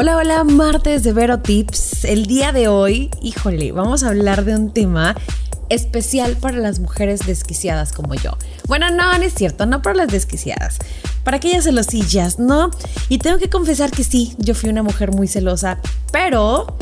Hola, hola, martes de Vero Tips. El día de hoy, híjole, vamos a hablar de un tema especial para las mujeres desquiciadas como yo. Bueno, no, no es cierto, no para las desquiciadas, para aquellas celosillas, ¿no? Y tengo que confesar que sí, yo fui una mujer muy celosa, pero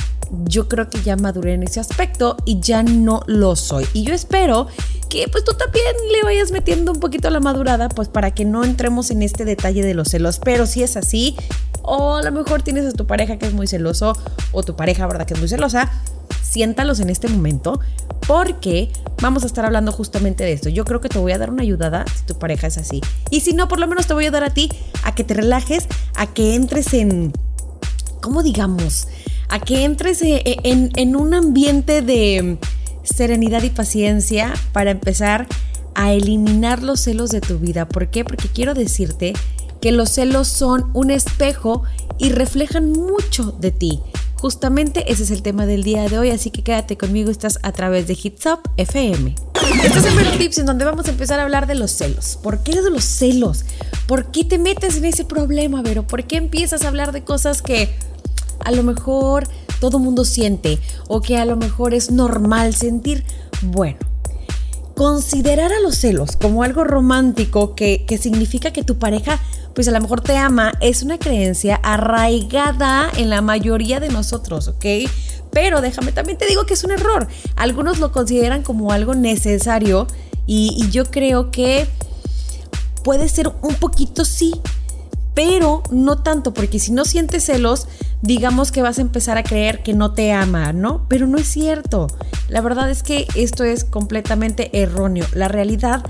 yo creo que ya maduré en ese aspecto y ya no lo soy. Y yo espero que pues tú también le vayas metiendo un poquito la madurada, pues para que no entremos en este detalle de los celos. Pero si es así, o a lo mejor tienes a tu pareja que es muy celoso, o tu pareja, ¿verdad? Que es muy celosa, siéntalos en este momento porque vamos a estar hablando justamente de esto. Yo creo que te voy a dar una ayudada si tu pareja es así. Y si no, por lo menos te voy a dar a ti a que te relajes, a que entres en, ¿cómo digamos? A que entres eh, en, en un ambiente de serenidad y paciencia para empezar a eliminar los celos de tu vida. ¿Por qué? Porque quiero decirte que los celos son un espejo y reflejan mucho de ti. Justamente ese es el tema del día de hoy, así que quédate conmigo, estás a través de Hits Up FM. Este es el tips en donde vamos a empezar a hablar de los celos. ¿Por qué de los celos? ¿Por qué te metes en ese problema, Vero? ¿Por qué empiezas a hablar de cosas que a lo mejor todo mundo siente o que a lo mejor es normal sentir. Bueno, considerar a los celos como algo romántico que, que, significa que tu pareja pues a lo mejor te ama es una creencia arraigada en la mayoría de nosotros, ¿ok? Pero déjame también te digo que es un error. Algunos lo consideran como algo necesario y, y yo creo que puede ser un poquito sí, pero no tanto, porque si no sientes celos, digamos que vas a empezar a creer que no te ama, ¿no? Pero no es cierto. La verdad es que esto es completamente erróneo. La realidad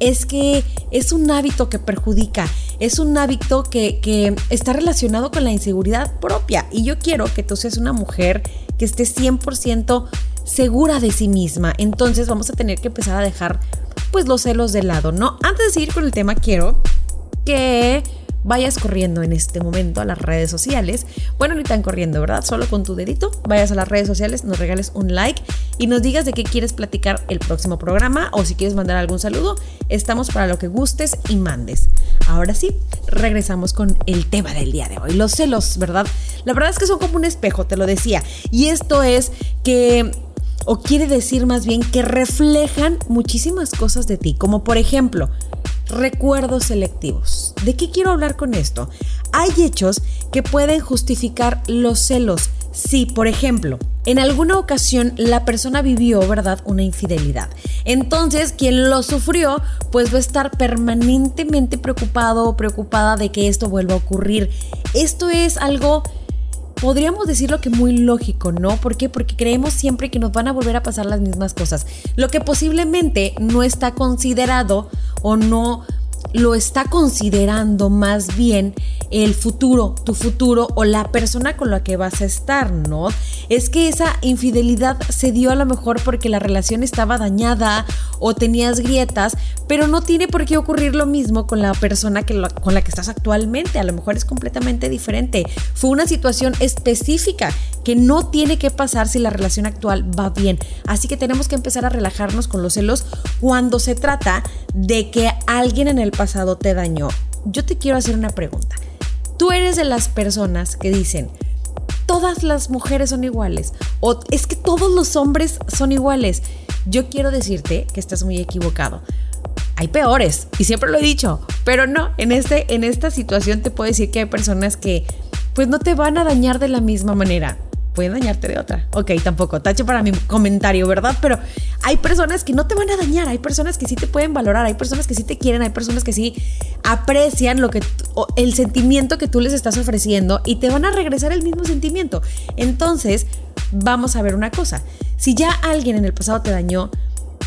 es que es un hábito que perjudica, es un hábito que, que, está relacionado con la inseguridad propia. Y yo quiero que tú seas una mujer que esté 100% segura de sí misma. Entonces vamos a tener que empezar a dejar pues los celos de lado, ¿no? Antes de seguir con el tema, quiero que vayas corriendo en este momento a las redes sociales. Bueno, ni tan corriendo, ¿verdad? Solo con tu dedito, vayas a las redes sociales, nos regales un like y nos digas de qué quieres platicar el próximo programa o si quieres mandar algún saludo. Estamos para lo que gustes y mandes. Ahora sí, regresamos con el tema del día de hoy, los celos, ¿verdad? La verdad es que son como un espejo, te lo decía. Y esto es que o quiere decir más bien que reflejan muchísimas cosas de ti, como por ejemplo, recuerdos selectivos. ¿De qué quiero hablar con esto? Hay hechos que pueden justificar los celos. Si, por ejemplo, en alguna ocasión la persona vivió, ¿verdad?, una infidelidad. Entonces, quien lo sufrió, pues va a estar permanentemente preocupado o preocupada de que esto vuelva a ocurrir. Esto es algo podríamos decirlo que muy lógico, ¿no? ¿Por qué? Porque creemos siempre que nos van a volver a pasar las mismas cosas. Lo que posiblemente no está considerado o no lo está considerando más bien el futuro, tu futuro o la persona con la que vas a estar, ¿no? Es que esa infidelidad se dio a lo mejor porque la relación estaba dañada o tenías grietas, pero no tiene por qué ocurrir lo mismo con la persona que con la que estás actualmente. A lo mejor es completamente diferente. Fue una situación específica que no tiene que pasar si la relación actual va bien. Así que tenemos que empezar a relajarnos con los celos cuando se trata de que alguien en el pasado te dañó. Yo te quiero hacer una pregunta. Tú eres de las personas que dicen, todas las mujeres son iguales o es que todos los hombres son iguales. Yo quiero decirte que estás muy equivocado. Hay peores y siempre lo he dicho, pero no, en este en esta situación te puedo decir que hay personas que pues no te van a dañar de la misma manera puede dañarte de otra. Ok, tampoco, tacho para mi comentario, ¿verdad? Pero hay personas que no te van a dañar, hay personas que sí te pueden valorar, hay personas que sí te quieren, hay personas que sí aprecian lo que el sentimiento que tú les estás ofreciendo y te van a regresar el mismo sentimiento. Entonces, vamos a ver una cosa. Si ya alguien en el pasado te dañó,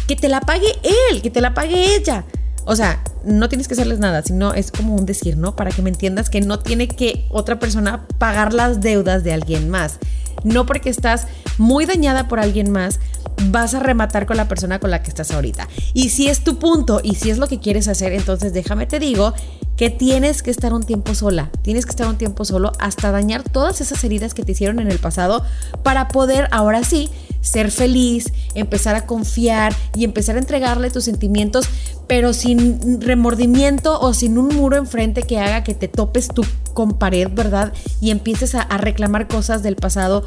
que te la pague él, que te la pague ella. O sea, no tienes que hacerles nada, sino es como un decir, ¿no? Para que me entiendas que no tiene que otra persona pagar las deudas de alguien más. No porque estás muy dañada por alguien más, vas a rematar con la persona con la que estás ahorita. Y si es tu punto y si es lo que quieres hacer, entonces déjame te digo que tienes que estar un tiempo sola, tienes que estar un tiempo solo hasta dañar todas esas heridas que te hicieron en el pasado para poder ahora sí ser feliz, empezar a confiar y empezar a entregarle tus sentimientos, pero sin remordimiento o sin un muro enfrente que haga que te topes tú con pared, ¿verdad? Y empieces a, reclamar cosas del pasado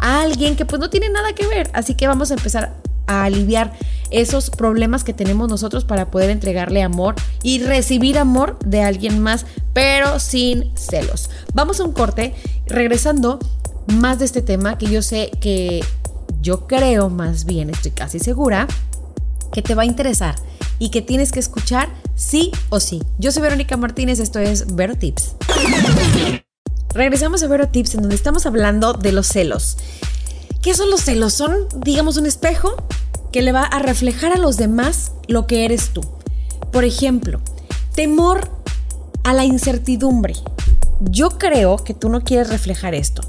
a alguien que pues no tiene nada que ver. Así que vamos a empezar a aliviar esos problemas que tenemos nosotros para poder entregarle amor y recibir amor de alguien más, pero sin celos. Vamos a un corte, regresando más de este tema que yo sé que yo creo más bien, estoy casi segura, que te va a interesar y que tienes que escuchar sí o sí. Yo soy Verónica Martínez, esto es Vero Tips. Regresamos a Vero Tips en donde estamos hablando de los celos. ¿Qué son los celos? Son, digamos, un espejo que le va a reflejar a los demás lo que eres tú. Por ejemplo, temor a la incertidumbre. Yo creo que tú no quieres reflejar esto.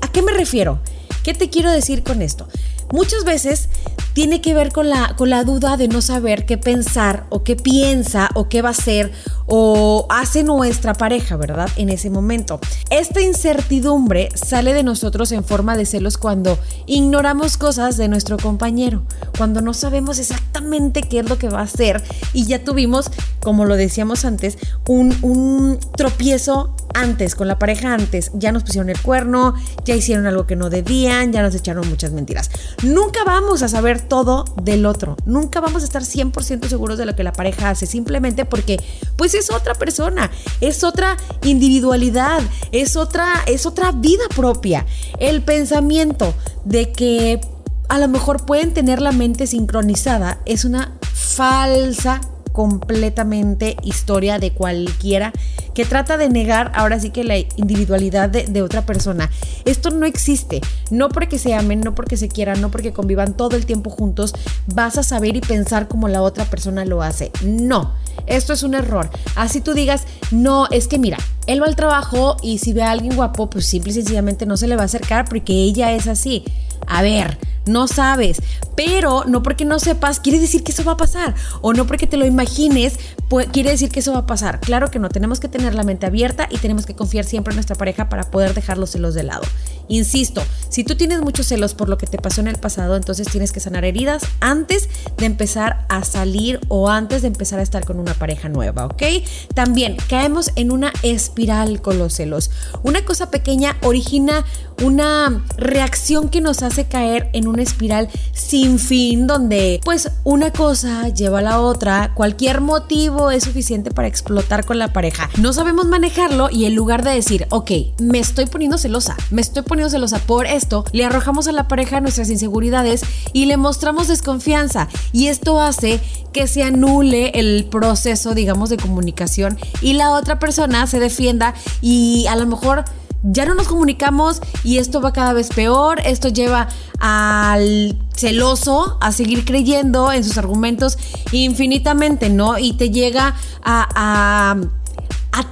¿A qué me refiero? ¿Qué te quiero decir con esto? Muchas veces tiene que ver con la, con la duda de no saber qué pensar o qué piensa o qué va a hacer o hace nuestra pareja, ¿verdad? En ese momento. Esta incertidumbre sale de nosotros en forma de celos cuando ignoramos cosas de nuestro compañero, cuando no sabemos exactamente qué es lo que va a hacer y ya tuvimos, como lo decíamos antes, un, un tropiezo antes, con la pareja antes, ya nos pusieron el cuerno, ya hicieron algo que no debían, ya nos echaron muchas mentiras. Nunca vamos a saber todo del otro, nunca vamos a estar 100% seguros de lo que la pareja hace, simplemente porque pues es otra persona, es otra individualidad, es otra, es otra vida propia. El pensamiento de que a lo mejor pueden tener la mente sincronizada es una falsa completamente historia de cualquiera que trata de negar ahora sí que la individualidad de, otra persona. Esto no existe. No porque se amen, no porque se quieran, no porque convivan todo el tiempo juntos, vas a saber y pensar como la otra persona lo hace. No. Esto es un error. Así tú digas, no, es que mira, él va al trabajo y si ve a alguien guapo, pues simple y sencillamente no se le va a acercar porque ella es así. A ver, no sabes, pero no porque no sepas quiere decir que eso va a pasar o no porque te lo imagines quiere decir que eso va a pasar. Claro que no, tenemos que tener la mente abierta y tenemos que confiar siempre en nuestra pareja para poder dejar los celos de lado. Insisto, si tú tienes muchos celos por lo que te pasó en el pasado, entonces tienes que sanar heridas antes de empezar a salir o antes de empezar a estar con una pareja nueva, ¿ok? También caemos en una espiral con los celos. Una cosa pequeña origina una reacción que nos hace caer en una espiral sin fin donde pues una cosa lleva a la otra, cualquier motivo es suficiente para explotar con la pareja. No sabemos manejarlo y en lugar de decir, ok, me estoy poniendo celosa, me estoy poniendo celosa por esto, le arrojamos a la pareja nuestras inseguridades y le mostramos desconfianza y esto hace que se anule el proceso, digamos, de comunicación y la otra persona se defienda y a lo mejor ya no nos comunicamos y esto va cada vez peor, esto lleva al celoso a seguir creyendo en sus argumentos infinitamente, ¿no? Y te llega a,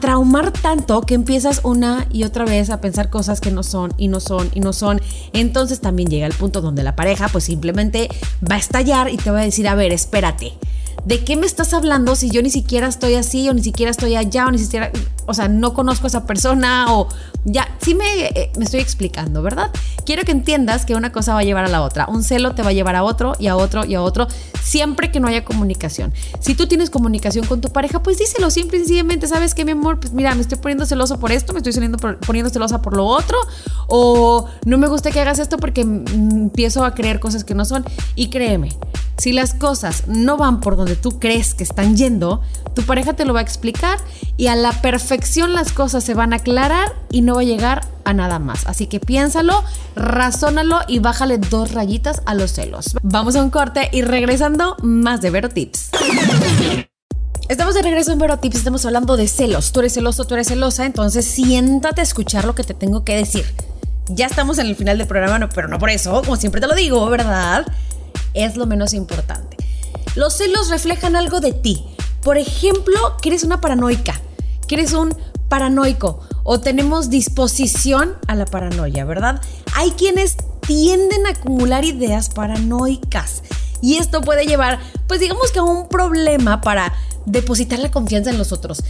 traumar tanto que empiezas una y otra vez a pensar cosas que no son y no son y no son. Entonces también llega el punto donde la pareja pues simplemente va a estallar y te va a decir, a ver, espérate. ¿De qué me estás hablando si yo ni siquiera estoy así o ni siquiera estoy allá o ni siquiera, o sea, no conozco a esa persona o ya, sí me, eh, me, estoy explicando, ¿verdad? Quiero que entiendas que una cosa va a llevar a la otra. Un celo te va a llevar a otro y a otro y a otro, siempre que no haya comunicación. Si tú tienes comunicación con tu pareja, pues díselo simple y sencillamente, ¿sabes qué, mi amor? Pues mira, me estoy poniendo celoso por esto, me estoy saliendo poniendo celosa por lo otro, o no me gusta que hagas esto porque empiezo a creer cosas que no son. Y créeme, si las cosas no van por donde tú crees que están yendo, tu pareja te lo va a explicar y a la perfección las cosas se van a aclarar y no va a llegar a nada más. Así que piénsalo, razónalo y bájale dos rayitas a los celos. Vamos a un corte y regresando más de Vero Tips. Estamos de regreso en Vero Tips, estamos hablando de celos. Tú eres celoso, tú eres celosa, entonces siéntate a escuchar lo que te tengo que decir. Ya estamos en el final del programa, pero no por eso, como siempre te lo digo, ¿verdad? Es lo menos importante. Los celos reflejan algo de ti. Por ejemplo, que eres una paranoica, eres un paranoico o tenemos disposición a la paranoia, ¿verdad? Hay quienes tienden a acumular ideas paranoicas y esto puede llevar, pues digamos que a un problema para depositar la confianza en los otros.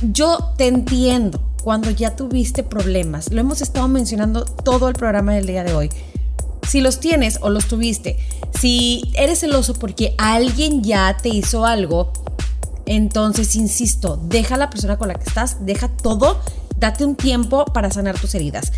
Yo te entiendo cuando ya tuviste problemas, lo hemos estado mencionando todo el programa del día de hoy. Si los tienes o los tuviste, si eres celoso porque alguien ya te hizo algo, entonces, insisto, deja a la persona con la que estás, deja todo Date un tiempo para sanar tus heridas.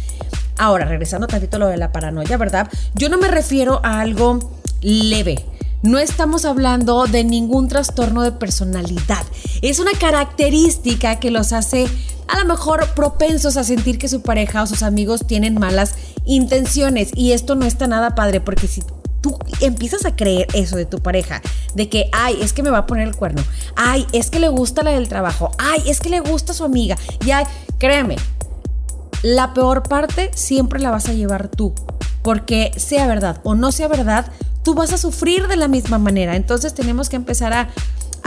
Ahora, regresando tantito a lo de la paranoia, ¿verdad? Yo no me refiero a algo leve. No estamos hablando de ningún trastorno de personalidad. Es una característica que los hace a lo mejor propensos a sentir que su pareja o sus amigos tienen malas intenciones. Y esto no está nada padre porque si tú empiezas a creer eso de tu pareja, de que, ay, es que me va a poner el cuerno, ay, es que le gusta la del trabajo, ay, es que le gusta su amiga, ya, créeme, la peor parte siempre la vas a llevar tú, porque sea verdad o no sea verdad, tú vas a sufrir de la misma manera. Entonces tenemos que empezar a,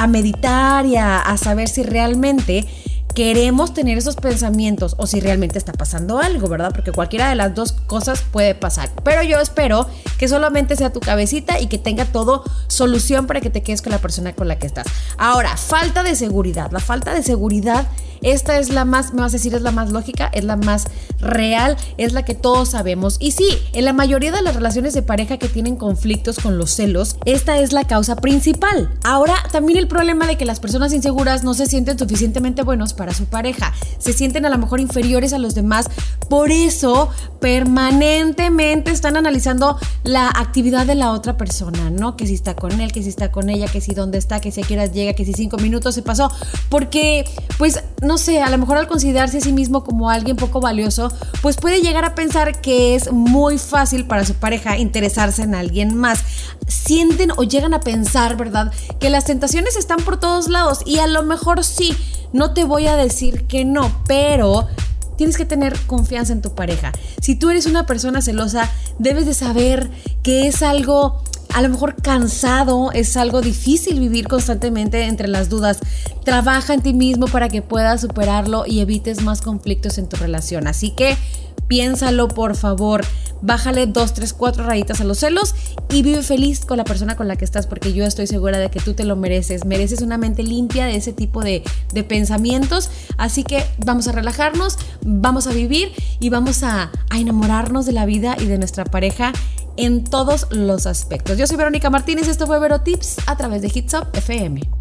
meditar y a saber si realmente queremos tener esos pensamientos o si realmente está pasando algo, ¿verdad? Porque cualquiera de las dos cosas puede pasar. Pero yo espero que solamente sea tu cabecita y que tenga todo solución para que te quedes con la persona con la que estás. Ahora, falta de seguridad. La falta de seguridad esta es la más, me vas a decir, es la más lógica, es la más real, es la que todos sabemos. Y sí, en la mayoría de las relaciones de pareja que tienen conflictos con los celos, esta es la causa principal. Ahora, también el problema de que las personas inseguras no se sienten suficientemente buenos su pareja, se sienten a lo mejor inferiores a los demás, por eso permanentemente están analizando la actividad de la otra persona, ¿no? Que si está con él, que si está con ella, que si dónde está, que si a llega, que si cinco minutos se pasó, porque pues no sé, a lo mejor al considerarse a sí mismo como alguien poco valioso, pues puede llegar a pensar que es muy fácil para su pareja interesarse en alguien más. Sienten o llegan a pensar, ¿verdad? Que las tentaciones están por todos lados y a lo mejor sí, no te voy a decir que no, pero tienes que tener confianza en tu pareja. Si tú eres una persona celosa, debes de saber que es algo a lo mejor cansado, es algo difícil vivir constantemente entre las dudas. Trabaja en ti mismo para que puedas superarlo y evites más conflictos en tu relación. Así que piénsalo por favor. Bájale dos, tres, cuatro rayitas a los celos y vive feliz con la persona con la que estás porque yo estoy segura de que tú te lo mereces. Mereces una mente limpia de ese tipo de, de pensamientos. Así que vamos a relajarnos, vamos a vivir y vamos a, a enamorarnos de la vida y de nuestra pareja en todos los aspectos. Yo soy Verónica Martínez, esto fue Vero Tips a través de Hits Up FM.